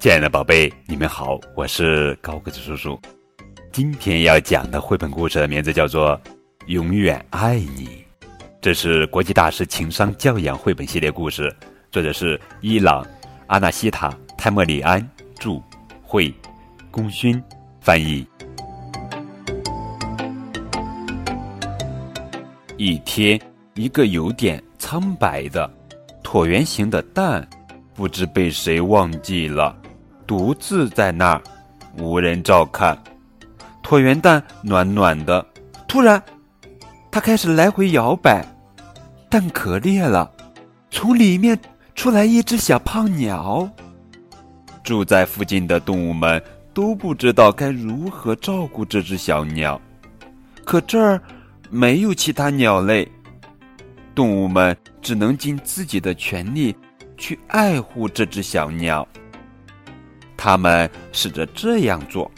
亲爱的宝贝，你们好，我是高个子叔叔。今天要讲的绘本故事的名字叫做《永远爱你》，这是国际大师情商教养绘本系列故事，作者是伊朗阿纳西塔泰莫里安著，绘功勋翻译。一天，一个有点苍白的椭圆形的蛋，不知被谁忘记了，独自在那儿，无人照看。椭圆蛋暖暖的，突然，它开始来回摇摆，蛋壳裂了，从里面出来一只小胖鸟。住在附近的动物们都不知道该如何照顾这只小鸟，可这儿没有其他鸟类，动物们只能尽自己的全力去爱护这只小鸟。他们试着这样做。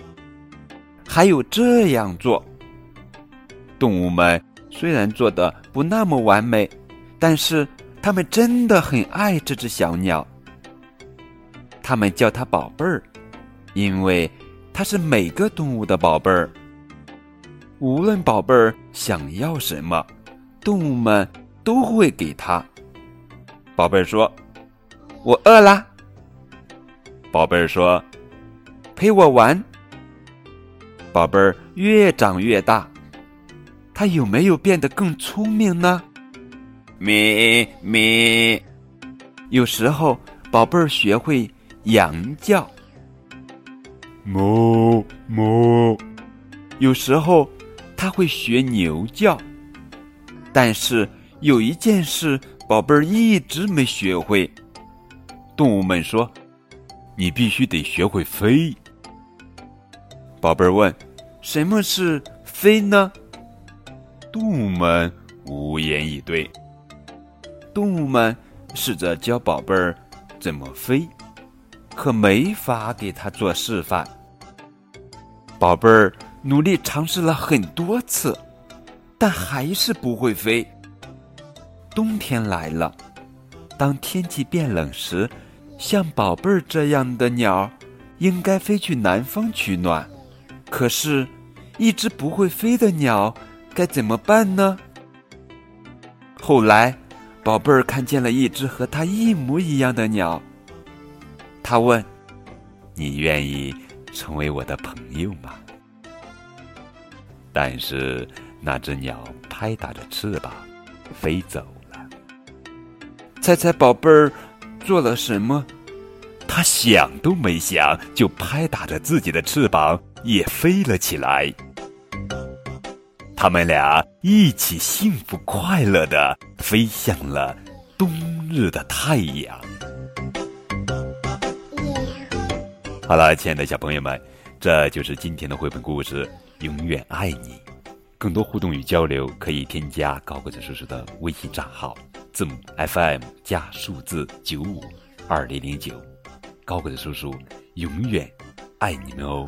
还有这样做，动物们虽然做的不那么完美，但是他们真的很爱这只小鸟。他们叫它宝贝儿，因为它是每个动物的宝贝儿。无论宝贝儿想要什么，动物们都会给他。宝贝儿说：“我饿啦。”宝贝儿说：“陪我玩。”宝贝儿越长越大，他有没有变得更聪明呢？咩咩，有时候宝贝儿学会羊叫，哞哞，有时候他会学牛叫，但是有一件事宝贝儿一直没学会。动物们说：“你必须得学会飞。”宝贝儿问。什么是飞呢？动物们无言以对。动物们试着教宝贝儿怎么飞，可没法给他做示范。宝贝儿努力尝试了很多次，但还是不会飞。冬天来了，当天气变冷时，像宝贝儿这样的鸟应该飞去南方取暖，可是。一只不会飞的鸟该怎么办呢？后来，宝贝儿看见了一只和它一模一样的鸟。他问：“你愿意成为我的朋友吗？”但是那只鸟拍打着翅膀飞走。猜猜宝贝儿做了什么？他想都没想，就拍打着自己的翅膀也飞了起来。他们俩一起幸福快乐的飞向了冬日的太阳。好了，亲爱的小朋友们，这就是今天的绘本故事《永远爱你》。更多互动与交流，可以添加高个子叔叔的微信账号，字母 FM 加数字九五二零零九。高个的叔叔永远爱你们哦。